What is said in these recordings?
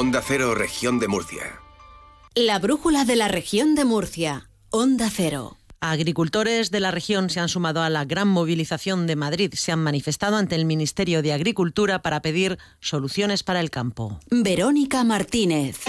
Onda Cero, región de Murcia. La brújula de la región de Murcia. Onda Cero. Agricultores de la región se han sumado a la gran movilización de Madrid. Se han manifestado ante el Ministerio de Agricultura para pedir soluciones para el campo. Verónica Martínez.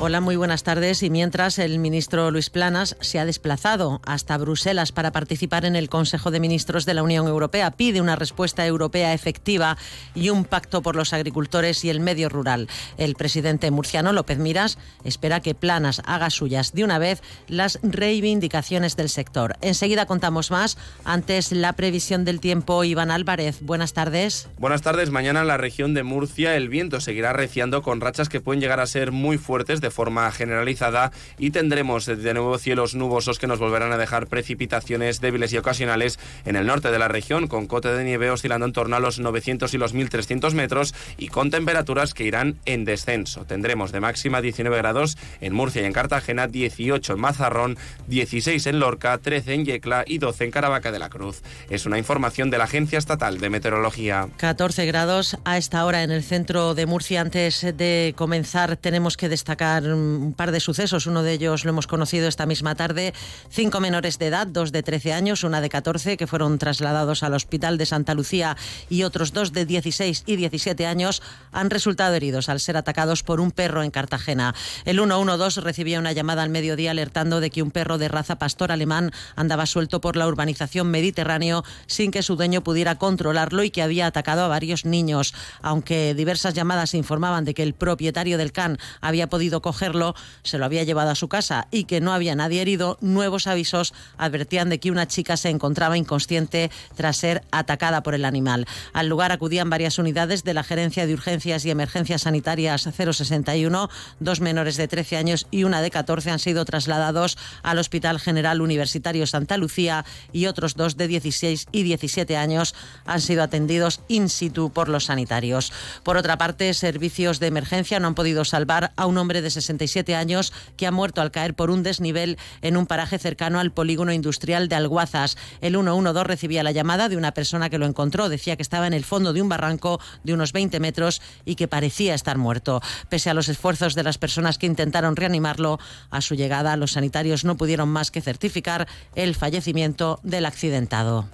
Hola, muy buenas tardes. Y mientras el ministro Luis Planas se ha desplazado hasta Bruselas para participar en el Consejo de Ministros de la Unión Europea, pide una respuesta europea efectiva y un pacto por los agricultores y el medio rural. El presidente murciano López Miras espera que Planas haga suyas de una vez las reivindicaciones del sector. Enseguida contamos más. Antes, la previsión del tiempo. Iván Álvarez, buenas tardes. Buenas tardes. Mañana en la región de Murcia el viento seguirá reciando con rachas que pueden llegar a ser muy fuertes forma generalizada y tendremos de nuevo cielos nubosos que nos volverán a dejar precipitaciones débiles y ocasionales en el norte de la región, con cote de nieve oscilando en torno a los 900 y los 1300 metros y con temperaturas que irán en descenso. Tendremos de máxima 19 grados en Murcia y en Cartagena, 18 en Mazarrón, 16 en Lorca, 13 en Yecla y 12 en Caravaca de la Cruz. Es una información de la Agencia Estatal de Meteorología. 14 grados a esta hora en el centro de Murcia. Antes de comenzar, tenemos que destacar un par de sucesos. Uno de ellos lo hemos conocido esta misma tarde. Cinco menores de edad, dos de 13 años, una de 14, que fueron trasladados al Hospital de Santa Lucía y otros dos de 16 y 17 años han resultado heridos al ser atacados por un perro en Cartagena. El 112 recibía una llamada al mediodía alertando de que un perro de raza pastor alemán andaba suelto por la urbanización Mediterráneo sin que su dueño pudiera controlarlo y que había atacado a varios niños. Aunque diversas llamadas informaban de que el propietario del can había podido cogerlo, se lo había llevado a su casa y que no había nadie herido, nuevos avisos advertían de que una chica se encontraba inconsciente tras ser atacada por el animal. Al lugar acudían varias unidades de la Gerencia de Urgencias y Emergencias Sanitarias 061, dos menores de 13 años y una de 14 han sido trasladados al Hospital General Universitario Santa Lucía y otros dos de 16 y 17 años han sido atendidos in situ por los sanitarios. Por otra parte, servicios de emergencia no han podido salvar a un hombre de 67 años que ha muerto al caer por un desnivel en un paraje cercano al polígono industrial de Alguazas. El 112 recibía la llamada de una persona que lo encontró. Decía que estaba en el fondo de un barranco de unos 20 metros y que parecía estar muerto. Pese a los esfuerzos de las personas que intentaron reanimarlo, a su llegada los sanitarios no pudieron más que certificar el fallecimiento del accidentado.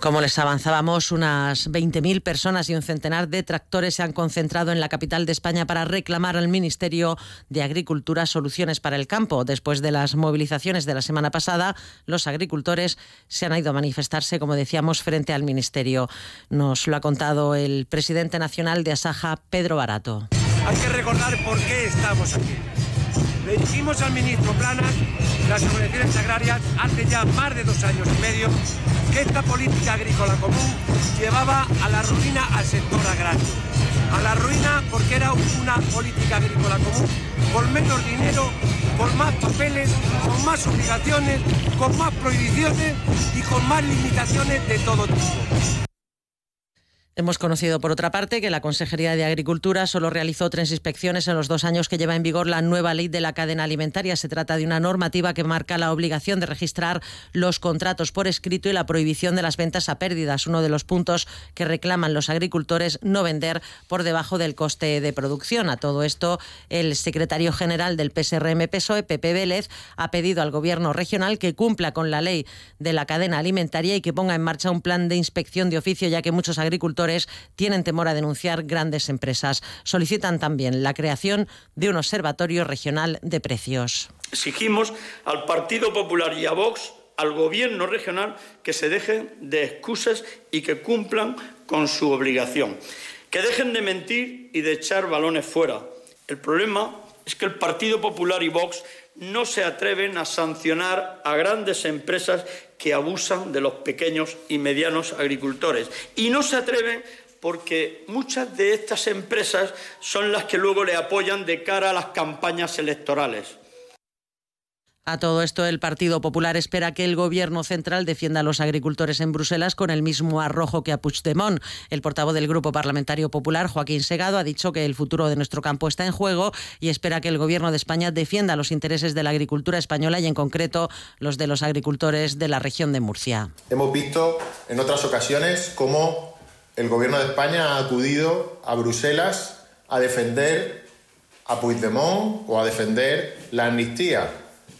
Como les avanzábamos, unas 20.000 personas y un centenar de tractores se han concentrado en la capital de España para reclamar al Ministerio de Agricultura soluciones para el campo. Después de las movilizaciones de la semana pasada, los agricultores se han ido a manifestarse, como decíamos, frente al Ministerio. Nos lo ha contado el presidente nacional de Asaja, Pedro Barato. Hay que recordar por qué estamos aquí. Le dijimos al ministro Planas, las organizaciones agrarias, hace ya más de dos años y medio, que esta política agrícola común llevaba a la ruina al sector agrario. A la ruina porque era una política agrícola común con menos dinero, con más papeles, con más obligaciones, con más prohibiciones y con más limitaciones de todo tipo. Hemos conocido, por otra parte, que la Consejería de Agricultura solo realizó tres inspecciones en los dos años que lleva en vigor la nueva ley de la cadena alimentaria. Se trata de una normativa que marca la obligación de registrar los contratos por escrito y la prohibición de las ventas a pérdidas, uno de los puntos que reclaman los agricultores no vender por debajo del coste de producción. A todo esto, el secretario general del PSRM PSOE, Pepe Vélez, ha pedido al Gobierno regional que cumpla con la ley de la cadena alimentaria y que ponga en marcha un plan de inspección de oficio, ya que muchos agricultores tienen temor a denunciar grandes empresas. Solicitan también la creación de un observatorio regional de precios. Exigimos al Partido Popular y a Vox al gobierno regional que se dejen de excusas y que cumplan con su obligación. Que dejen de mentir y de echar balones fuera. El problema es que el Partido Popular y Vox no se atreven a sancionar a grandes empresas que abusan de los pequeños y medianos agricultores. Y no se atreven porque muchas de estas empresas son las que luego le apoyan de cara a las campañas electorales. A todo esto, el Partido Popular espera que el Gobierno central defienda a los agricultores en Bruselas con el mismo arrojo que a Puigdemont. El portavoz del Grupo Parlamentario Popular, Joaquín Segado, ha dicho que el futuro de nuestro campo está en juego y espera que el Gobierno de España defienda los intereses de la agricultura española y, en concreto, los de los agricultores de la región de Murcia. Hemos visto en otras ocasiones cómo el Gobierno de España ha acudido a Bruselas a defender a Puigdemont o a defender la amnistía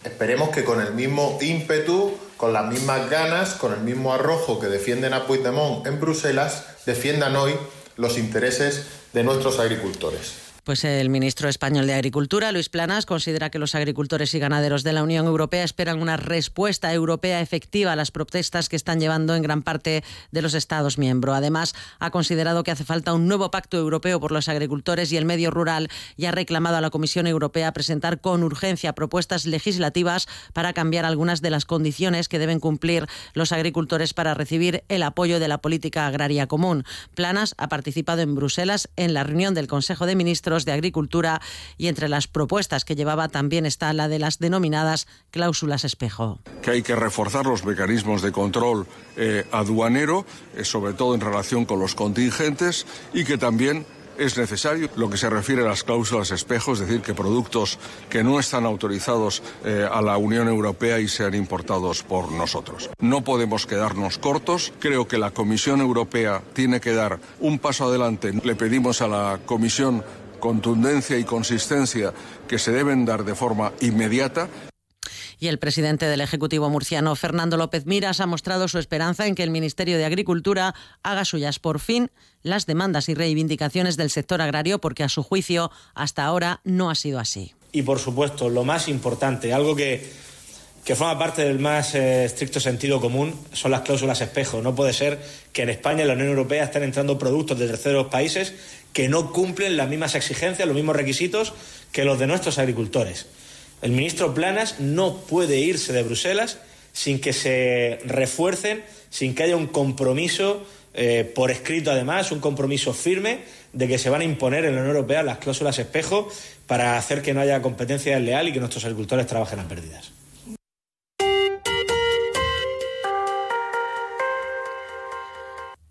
Esperemos que con el mismo ímpetu, con las mismas ganas, con el mismo arrojo que defienden a Puigdemont en Bruselas, defiendan hoy los intereses de nuestros agricultores. Pues el ministro español de Agricultura, Luis Planas, considera que los agricultores y ganaderos de la Unión Europea esperan una respuesta europea efectiva a las protestas que están llevando en gran parte de los Estados miembros. Además, ha considerado que hace falta un nuevo pacto europeo por los agricultores y el medio rural y ha reclamado a la Comisión Europea presentar con urgencia propuestas legislativas para cambiar algunas de las condiciones que deben cumplir los agricultores para recibir el apoyo de la política agraria común. Planas ha participado en Bruselas en la reunión del Consejo de Ministros de Agricultura y entre las propuestas que llevaba también está la de las denominadas cláusulas espejo. Que hay que reforzar los mecanismos de control eh, aduanero, eh, sobre todo en relación con los contingentes, y que también es necesario lo que se refiere a las cláusulas espejo, es decir, que productos que no están autorizados eh, a la Unión Europea y sean importados por nosotros. No podemos quedarnos cortos. Creo que la Comisión Europea tiene que dar un paso adelante. Le pedimos a la Comisión contundencia y consistencia que se deben dar de forma inmediata. Y el presidente del Ejecutivo murciano, Fernando López Miras, ha mostrado su esperanza en que el Ministerio de Agricultura haga suyas por fin las demandas y reivindicaciones del sector agrario, porque a su juicio hasta ahora no ha sido así. Y por supuesto, lo más importante, algo que que forma parte del más eh, estricto sentido común son las cláusulas espejo. No puede ser que en España y en la Unión Europea estén entrando productos de terceros países que no cumplen las mismas exigencias, los mismos requisitos que los de nuestros agricultores. El ministro Planas no puede irse de Bruselas sin que se refuercen, sin que haya un compromiso eh, por escrito además, un compromiso firme de que se van a imponer en la Unión Europea las cláusulas espejo para hacer que no haya competencia desleal y que nuestros agricultores trabajen a pérdidas.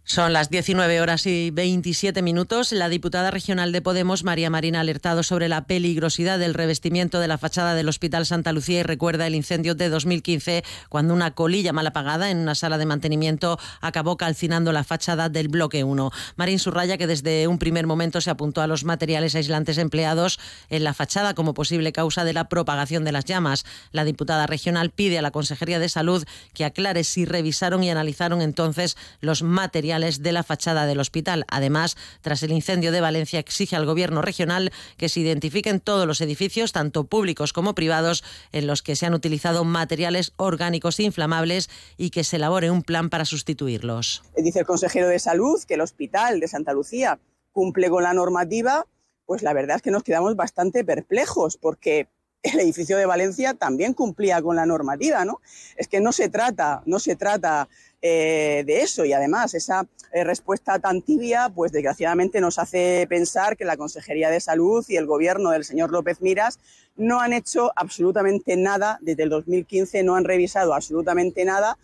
Son las 19 horas y 27 minutos. La diputada regional de Podemos, María Marina, ha alertado sobre la peligrosidad del revestimiento de la fachada del Hospital Santa Lucía y recuerda el incendio de 2015 cuando una colilla mal apagada en una sala de mantenimiento acabó calcinando la fachada del bloque 1. Marín subraya que desde un primer momento se apuntó a los materiales aislantes empleados en la fachada como posible causa de la propagación de las llamas. La diputada regional pide a la Consejería de Salud que aclare si revisaron y analizaron entonces los materiales de la fachada del hospital. Además, tras el incendio de Valencia, exige al Gobierno regional que se identifiquen todos los edificios, tanto públicos como privados, en los que se han utilizado materiales orgánicos inflamables y que se elabore un plan para sustituirlos. Dice el consejero de Salud que el hospital de Santa Lucía cumple con la normativa, pues la verdad es que nos quedamos bastante perplejos porque el edificio de Valencia también cumplía con la normativa, ¿no? Es que no se trata, no se trata eh, de eso. Y además esa eh, respuesta tan tibia, pues desgraciadamente nos hace pensar que la Consejería de Salud y el gobierno del señor López Miras no han hecho absolutamente nada desde el 2015, no han revisado absolutamente nada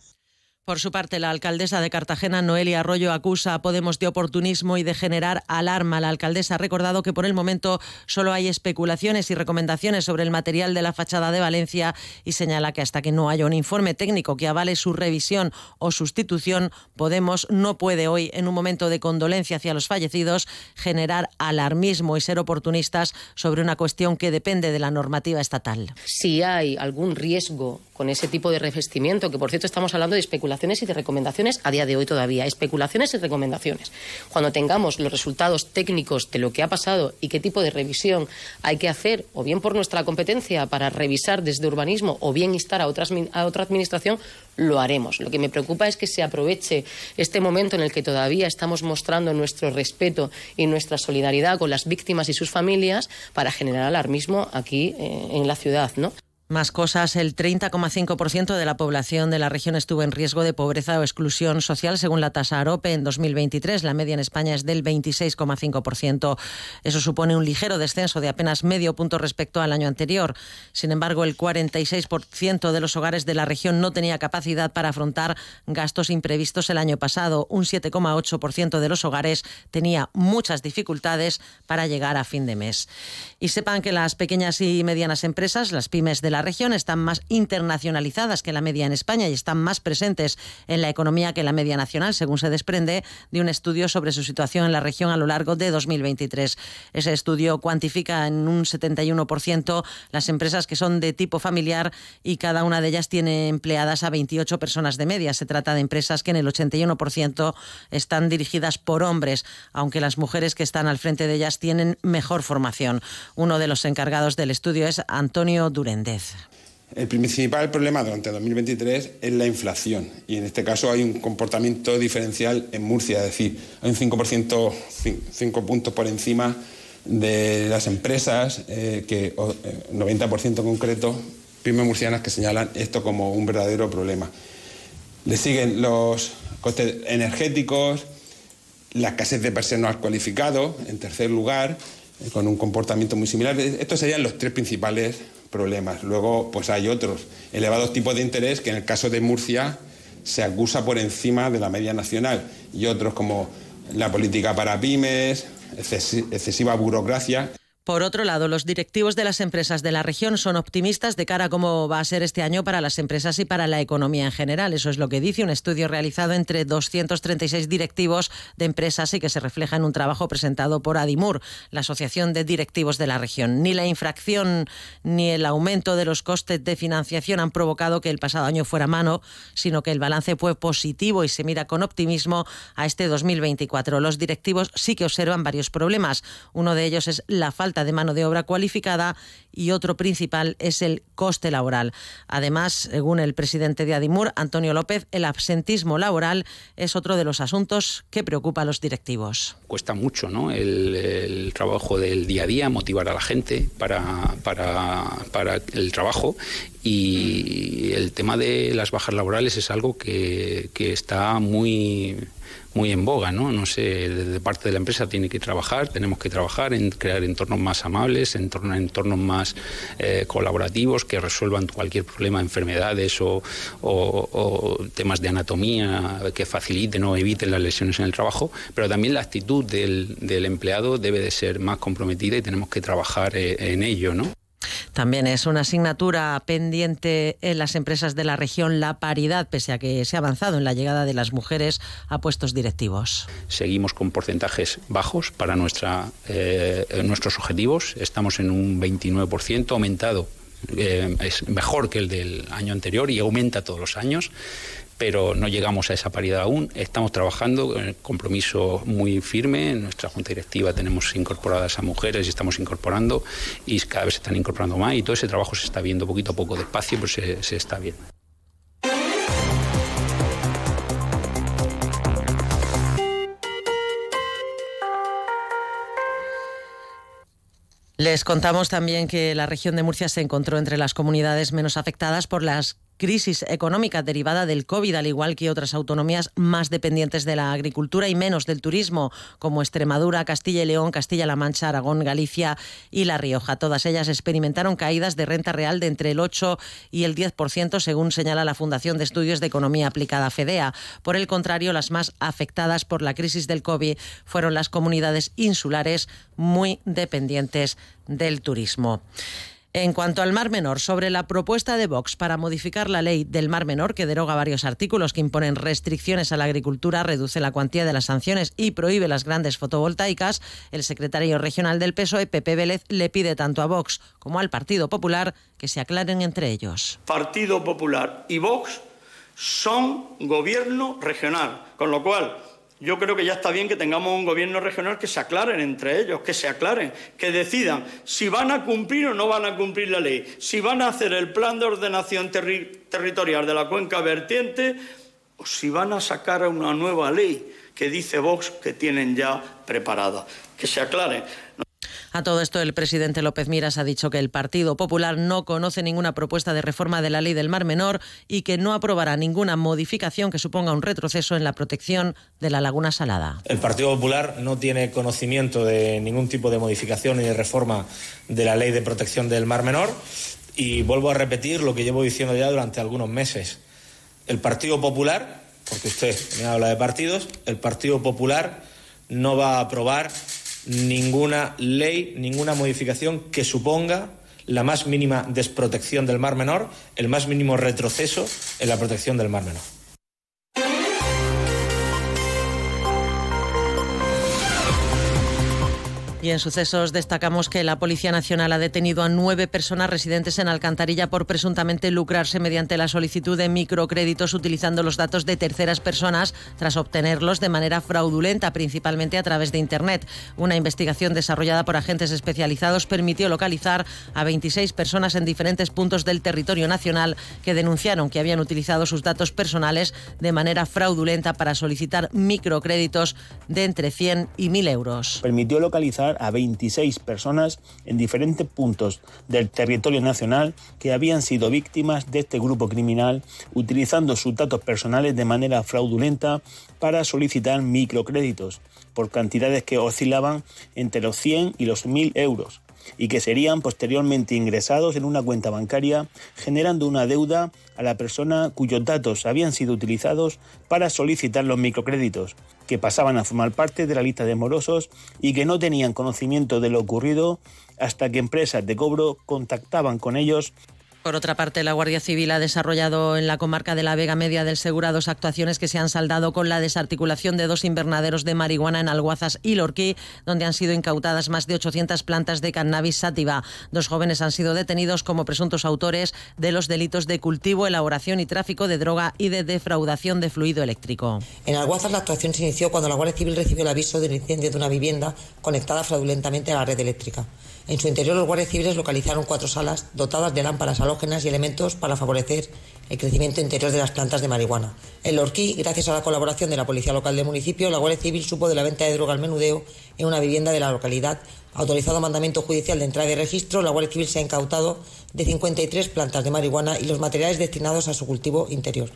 por su parte, la alcaldesa de Cartagena, Noelia Arroyo, acusa a Podemos de oportunismo y de generar alarma. La alcaldesa ha recordado que por el momento solo hay especulaciones y recomendaciones sobre el material de la fachada de Valencia y señala que hasta que no haya un informe técnico que avale su revisión o sustitución, Podemos no puede hoy, en un momento de condolencia hacia los fallecidos, generar alarmismo y ser oportunistas sobre una cuestión que depende de la normativa estatal. Si hay algún riesgo con ese tipo de revestimiento, que por cierto estamos hablando de especulaciones y de recomendaciones a día de hoy todavía, especulaciones y recomendaciones. Cuando tengamos los resultados técnicos de lo que ha pasado y qué tipo de revisión hay que hacer, o bien por nuestra competencia para revisar desde urbanismo, o bien instar a, otras, otra administración, lo haremos. Lo que me preocupa es que se aproveche este momento en el que todavía estamos mostrando nuestro respeto y nuestra solidaridad con las víctimas y sus familias para generar alarmismo aquí eh, en la ciudad, ¿no? Más cosas, el 30,5% de la población de la región estuvo en riesgo de pobreza o exclusión social según la tasa AROPE en 2023. La media en España es del 26,5%. Eso supone un ligero descenso de apenas medio punto respecto al año anterior. Sin embargo, el 46% de los hogares de la región no tenía capacidad para afrontar gastos imprevistos el año pasado. Un 7,8% de los hogares tenía muchas dificultades para llegar a fin de mes. Y sepan que las pequeñas y medianas empresas, las pymes de la región están más internacionalizadas que la media en España y están más presentes en la economía que la media nacional, según se desprende de un estudio sobre su situación en la región a lo largo de 2023. Ese estudio cuantifica en un 71% las empresas que son de tipo familiar y cada una de ellas tiene empleadas a 28 personas de media. Se trata de empresas que en el 81% están dirigidas por hombres, aunque las mujeres que están al frente de ellas tienen mejor formación. Uno de los encargados del estudio es Antonio Durendez. El principal problema durante 2023 es la inflación y en este caso hay un comportamiento diferencial en Murcia, es decir, hay un 5%, 5 puntos por encima de las empresas, eh, que 90% eh, concreto, pymes murcianas que señalan esto como un verdadero problema. Le siguen los costes energéticos, la escasez de personal cualificado, en tercer lugar, eh, con un comportamiento muy similar. Estos serían los tres principales problemas. Luego, pues hay otros elevados tipos de interés que en el caso de Murcia se acusa por encima de la media nacional y otros como la política para pymes, excesiva burocracia. Por otro lado, los directivos de las empresas de la región son optimistas de cara a cómo va a ser este año para las empresas y para la economía en general. Eso es lo que dice un estudio realizado entre 236 directivos de empresas y que se refleja en un trabajo presentado por Adimur, la Asociación de Directivos de la región. Ni la infracción ni el aumento de los costes de financiación han provocado que el pasado año fuera mano, sino que el balance fue positivo y se mira con optimismo a este 2024. Los directivos sí que observan varios problemas. Uno de ellos es la falta de mano de obra cualificada y otro principal es el coste laboral. Además, según el presidente de Adimur, Antonio López, el absentismo laboral es otro de los asuntos que preocupa a los directivos. Cuesta mucho ¿no? el, trabajo del día a día, motivar a la gente para, para, para el trabajo y el tema de las bajas laborales es algo que, que está muy muy en boga, ¿no? No sé, de parte de la empresa tiene que trabajar, tenemos que trabajar en crear entornos más amables, en entornos más eh, colaborativos que resuelvan cualquier problema, enfermedades o, temas de anatomía que faciliten o eviten las lesiones en el trabajo, pero también la actitud del, del empleado debe de ser más comprometida y tenemos que trabajar eh, en ello, ¿no? También es una asignatura pendiente en las empresas de la región la paridad, pese a que se ha avanzado en la llegada de las mujeres a puestos directivos. Seguimos con porcentajes bajos para nuestra, eh, nuestros objetivos. Estamos en un 29% aumentado eh, es mejor que el del año anterior y aumenta todos los años pero no llegamos a esa paridad aún. Estamos trabajando con el compromiso muy firme. En nuestra junta directiva tenemos incorporadas a mujeres y estamos incorporando y cada vez se están incorporando más y todo ese trabajo se está viendo poquito a poco despacio, pero se, se está viendo. Les contamos también que la región de Murcia se encontró entre las comunidades menos afectadas por las crisis económica derivada del COVID, al igual que otras autonomías más dependientes de la agricultura y menos del turismo, como Extremadura, Castilla y León, Castilla-La Mancha, Aragón, Galicia y La Rioja. Todas ellas experimentaron caídas de renta real de entre el 8 y el 10%, según señala la Fundación de Estudios de Economía Aplicada FEDEA. Por el contrario, las más afectadas por la crisis del COVID fueron las comunidades insulares muy dependientes del turismo. En cuanto al Mar Menor, sobre la propuesta de Vox para modificar la ley del Mar Menor, que deroga varios artículos que imponen restricciones a la agricultura, reduce la cuantía de las sanciones y prohíbe las grandes fotovoltaicas, el secretario regional del PSOE, Pepe Vélez, le pide tanto a Vox como al Partido Popular que se aclaren entre ellos. Partido Popular y Vox son gobierno regional, con lo cual yo creo que ya está bien que tengamos un gobierno regional que se aclaren entre ellos, que se aclaren, que decidan si van a cumplir o no van a cumplir la ley, si van a hacer el plan de ordenación territorial de la cuenca vertiente o si van a sacar una nueva ley que dice Vox que tienen ya preparada. Que se aclaren. A todo esto, el presidente López Miras ha dicho que el Partido Popular no conoce ninguna propuesta de reforma de la ley del Mar Menor y que no aprobará ninguna modificación que suponga un retroceso en la protección de la laguna salada. El Partido Popular no tiene conocimiento de ningún tipo de modificación ni de reforma de la ley de protección del Mar Menor y vuelvo a repetir lo que llevo diciendo ya durante algunos meses. El Partido Popular, porque usted me habla de partidos, el Partido Popular no va a aprobar ninguna ley, ninguna modificación que suponga la más mínima desprotección del Mar Menor, el más mínimo retroceso en la protección del Mar Menor. Y en sucesos destacamos que la Policía Nacional ha detenido a nueve personas residentes en Alcantarilla por presuntamente lucrarse mediante la solicitud de microcréditos utilizando los datos de terceras personas tras obtenerlos de manera fraudulenta, principalmente a través de Internet. Una investigación desarrollada por agentes especializados permitió localizar a 26 personas en diferentes puntos del territorio nacional que denunciaron que habían utilizado sus datos personales de manera fraudulenta para solicitar microcréditos de entre 100 y 1.000 euros. Permitió localizar a 26 personas en diferentes puntos del territorio nacional que habían sido víctimas de este grupo criminal utilizando sus datos personales de manera fraudulenta para solicitar microcréditos por cantidades que oscilaban entre los 100 y los 1.000 euros y que serían posteriormente ingresados en una cuenta bancaria, generando una deuda a la persona cuyos datos habían sido utilizados para solicitar los microcréditos, que pasaban a formar parte de la lista de morosos y que no tenían conocimiento de lo ocurrido hasta que empresas de cobro contactaban con ellos por otra parte, la Guardia Civil ha desarrollado en la comarca de la Vega Media del Segura dos actuaciones que se han saldado con la desarticulación de dos invernaderos de marihuana en Alguazas y Lorquí, donde han sido incautadas más de 800 plantas de cannabis sativa. Dos jóvenes han sido detenidos como presuntos autores de los delitos de cultivo, elaboración y tráfico de droga y de defraudación de fluido eléctrico. En Alguazas la actuación se inició cuando la Guardia Civil recibió el aviso del incendio de una vivienda conectada fraudulentamente a la red eléctrica. En su interior, los guardias civiles localizaron cuatro salas dotadas de lámparas halógenas y elementos para favorecer el crecimiento interior de las plantas de marihuana. En Lorquí, gracias a la colaboración de la Policía Local del municipio, la Guardia Civil supo de la venta de droga al menudeo en una vivienda de la localidad. Autorizado mandamiento judicial de entrada y registro, la Guardia Civil se ha incautado de 53 plantas de marihuana y los materiales destinados a su cultivo interior.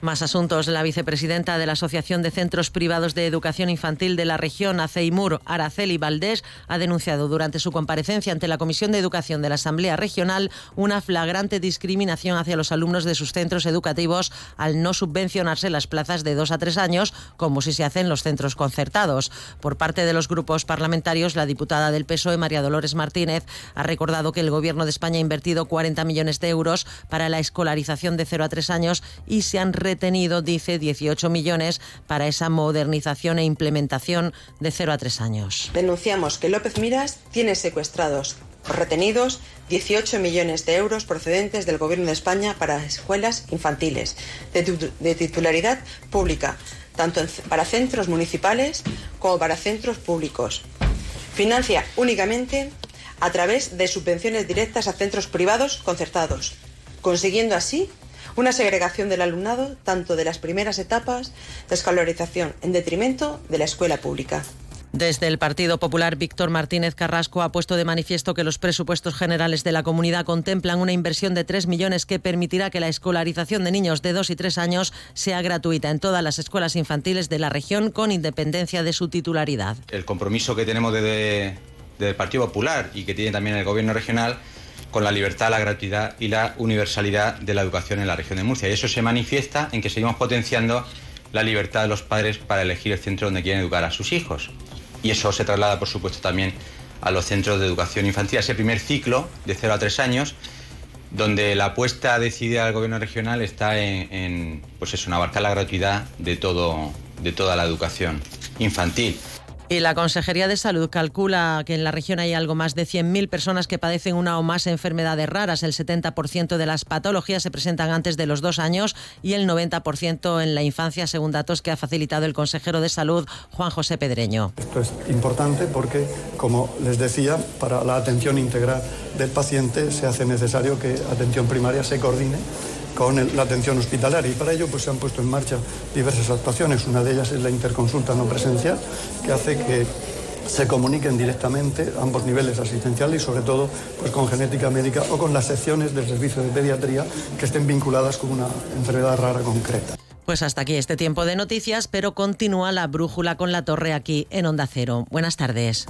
Más asuntos. La vicepresidenta de la Asociación de Centros Privados de Educación Infantil de la región, Aceimur Araceli Valdés, ha denunciado durante su comparecencia ante la Comisión de Educación de la Asamblea Regional una flagrante discriminación hacia los alumnos de sus centros educativos al no subvencionarse las plazas de dos a tres años, como si se hacen los centros concertados. Por parte de los grupos parlamentarios, la diputada del PSOE, María Dolores Martínez, ha recordado que el Gobierno de España ha invertido 40 millones de euros para la escolarización de 0 a 3 años y se han retenido, dice, 18 millones para esa modernización e implementación de 0 a 3 años. Denunciamos que López Miras tiene secuestrados o retenidos 18 millones de euros procedentes del Gobierno de España para escuelas infantiles de, titularidad pública, tanto para centros municipales como para centros públicos. Financia únicamente a través de subvenciones directas a centros privados concertados, consiguiendo así una segregación del alumnado tanto de las primeras etapas de escolarización en detrimento de la escuela pública. Desde el Partido Popular, Víctor Martínez Carrasco ha puesto de manifiesto que los presupuestos generales de la comunidad contemplan una inversión de 3 millones que permitirá que la escolarización de niños de 2 y 3 años sea gratuita en todas las escuelas infantiles de la región con independencia de su titularidad. El compromiso que tenemos desde, el Partido Popular y que tiene también el Gobierno regional con la libertad, la gratuidad y la universalidad de la educación en la región de Murcia. Y eso se manifiesta en que seguimos potenciando la libertad de los padres para elegir el centro donde quieren educar a sus hijos. Y eso se traslada, por supuesto, también a los centros de educación infantil, a ese primer ciclo de 0 a 3 años, donde la apuesta decidida del gobierno regional está en, pues abarcar la gratuidad de, todo, de toda la educación infantil. Y la Consejería de Salud calcula que en la región hay algo más de 100.000 personas que padecen una o más enfermedades raras. El 70% de las patologías se presentan antes de los dos años y el 90% en la infancia, según datos que ha facilitado el consejero de Salud, Juan José Pedreño. Esto es importante porque, como les decía, para la atención integral del paciente se hace necesario que atención primaria se coordine con la atención hospitalaria y para ello pues, se han puesto en marcha diversas actuaciones. Una de ellas es la interconsulta no presencial, que hace que se comuniquen directamente ambos niveles asistenciales y sobre todo pues con genética médica o con las secciones del servicio de pediatría que estén vinculadas con una enfermedad rara concreta. Pues hasta aquí este tiempo de noticias, pero continúa la brújula con la torre aquí en Onda Cero. Buenas tardes.